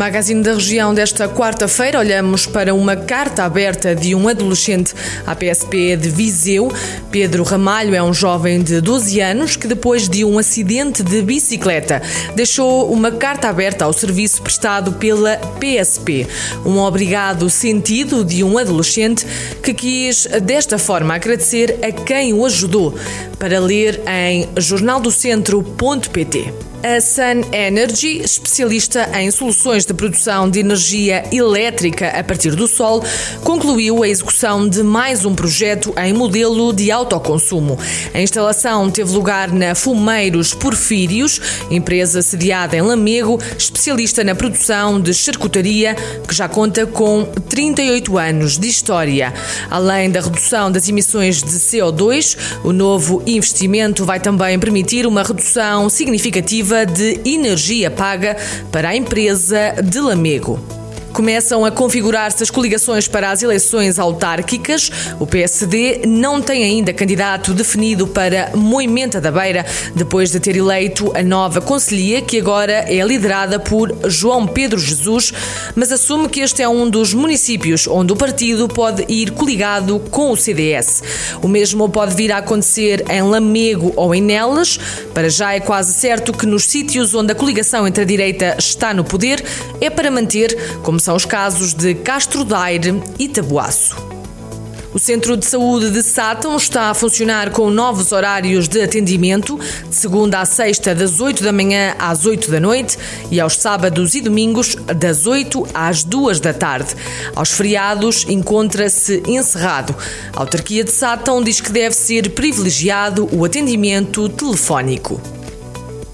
Magazine da Região desta quarta-feira, olhamos para uma carta aberta de um adolescente à PSP de Viseu. Pedro Ramalho é um jovem de 12 anos que, depois de um acidente de bicicleta, deixou uma carta aberta ao serviço prestado pela PSP. Um obrigado sentido de um adolescente que quis, desta forma, agradecer a quem o ajudou para ler em jornaldocentro.pt. A Sun Energy, especialista em soluções de produção de energia elétrica a partir do sol, concluiu a execução de mais um projeto em modelo de autoconsumo. A instalação teve lugar na Fumeiros Porfírios, empresa sediada em Lamego, especialista na produção de charcutaria, que já conta com 38 anos de história. Além da redução das emissões de CO2, o novo investimento vai também permitir uma redução significativa de energia paga para a empresa de Lamego. Começam a configurar-se as coligações para as eleições autárquicas. O PSD não tem ainda candidato definido para Moimenta da Beira, depois de ter eleito a nova Conselhia, que agora é liderada por João Pedro Jesus, mas assume que este é um dos municípios onde o partido pode ir coligado com o CDS. O mesmo pode vir a acontecer em Lamego ou em Nelas. Para já é quase certo que nos sítios onde a coligação entre a direita está no poder é para manter, como são os casos de Castro Daire e Tabuaço. O Centro de Saúde de Sátão está a funcionar com novos horários de atendimento, de segunda à sexta, das 8 da manhã às 8 da noite e aos sábados e domingos, das 8 às 2 da tarde. Aos feriados, encontra-se encerrado. A autarquia de Sátão diz que deve ser privilegiado o atendimento telefónico.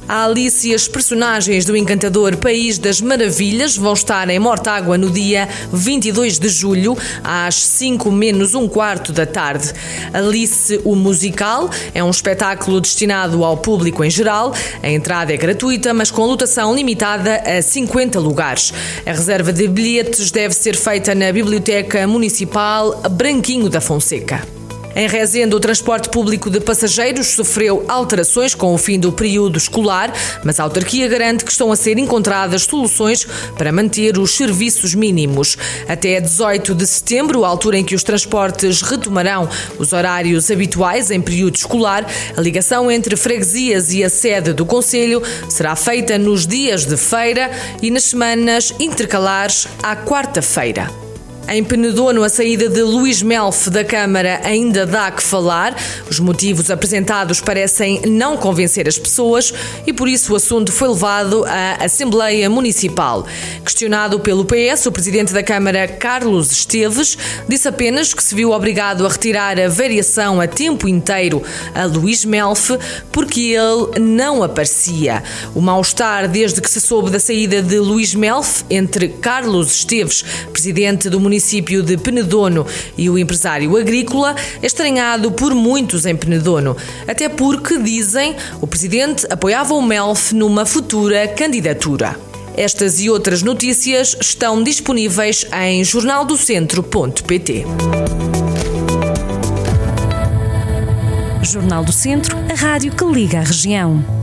A Alice e as personagens do encantador País das Maravilhas vão estar em Mortágua no dia 22 de julho, às 5 menos um quarto da tarde. Alice, o musical, é um espetáculo destinado ao público em geral. A entrada é gratuita, mas com lotação limitada a 50 lugares. A reserva de bilhetes deve ser feita na Biblioteca Municipal Branquinho da Fonseca. Em Rezende, o transporte público de passageiros sofreu alterações com o fim do período escolar, mas a autarquia garante que estão a ser encontradas soluções para manter os serviços mínimos. Até 18 de setembro, altura em que os transportes retomarão os horários habituais em período escolar, a ligação entre freguesias e a sede do Conselho será feita nos dias de feira e nas semanas intercalares à quarta-feira. Em Penedono, a saída de Luís Melf da Câmara ainda dá que falar. Os motivos apresentados parecem não convencer as pessoas e por isso o assunto foi levado à Assembleia Municipal. Questionado pelo PS, o presidente da Câmara, Carlos Esteves, disse apenas que se viu obrigado a retirar a variação a tempo inteiro a Luís Melf porque ele não aparecia. O mal-estar desde que se soube da saída de Luís Melf entre Carlos Esteves, presidente do município, município de Penedono e o empresário agrícola é estranhado por muitos em Penedono, até porque, dizem, o presidente apoiava o MELF numa futura candidatura. Estas e outras notícias estão disponíveis em jornaldocentro.pt. Jornal do Centro, a rádio que liga a região.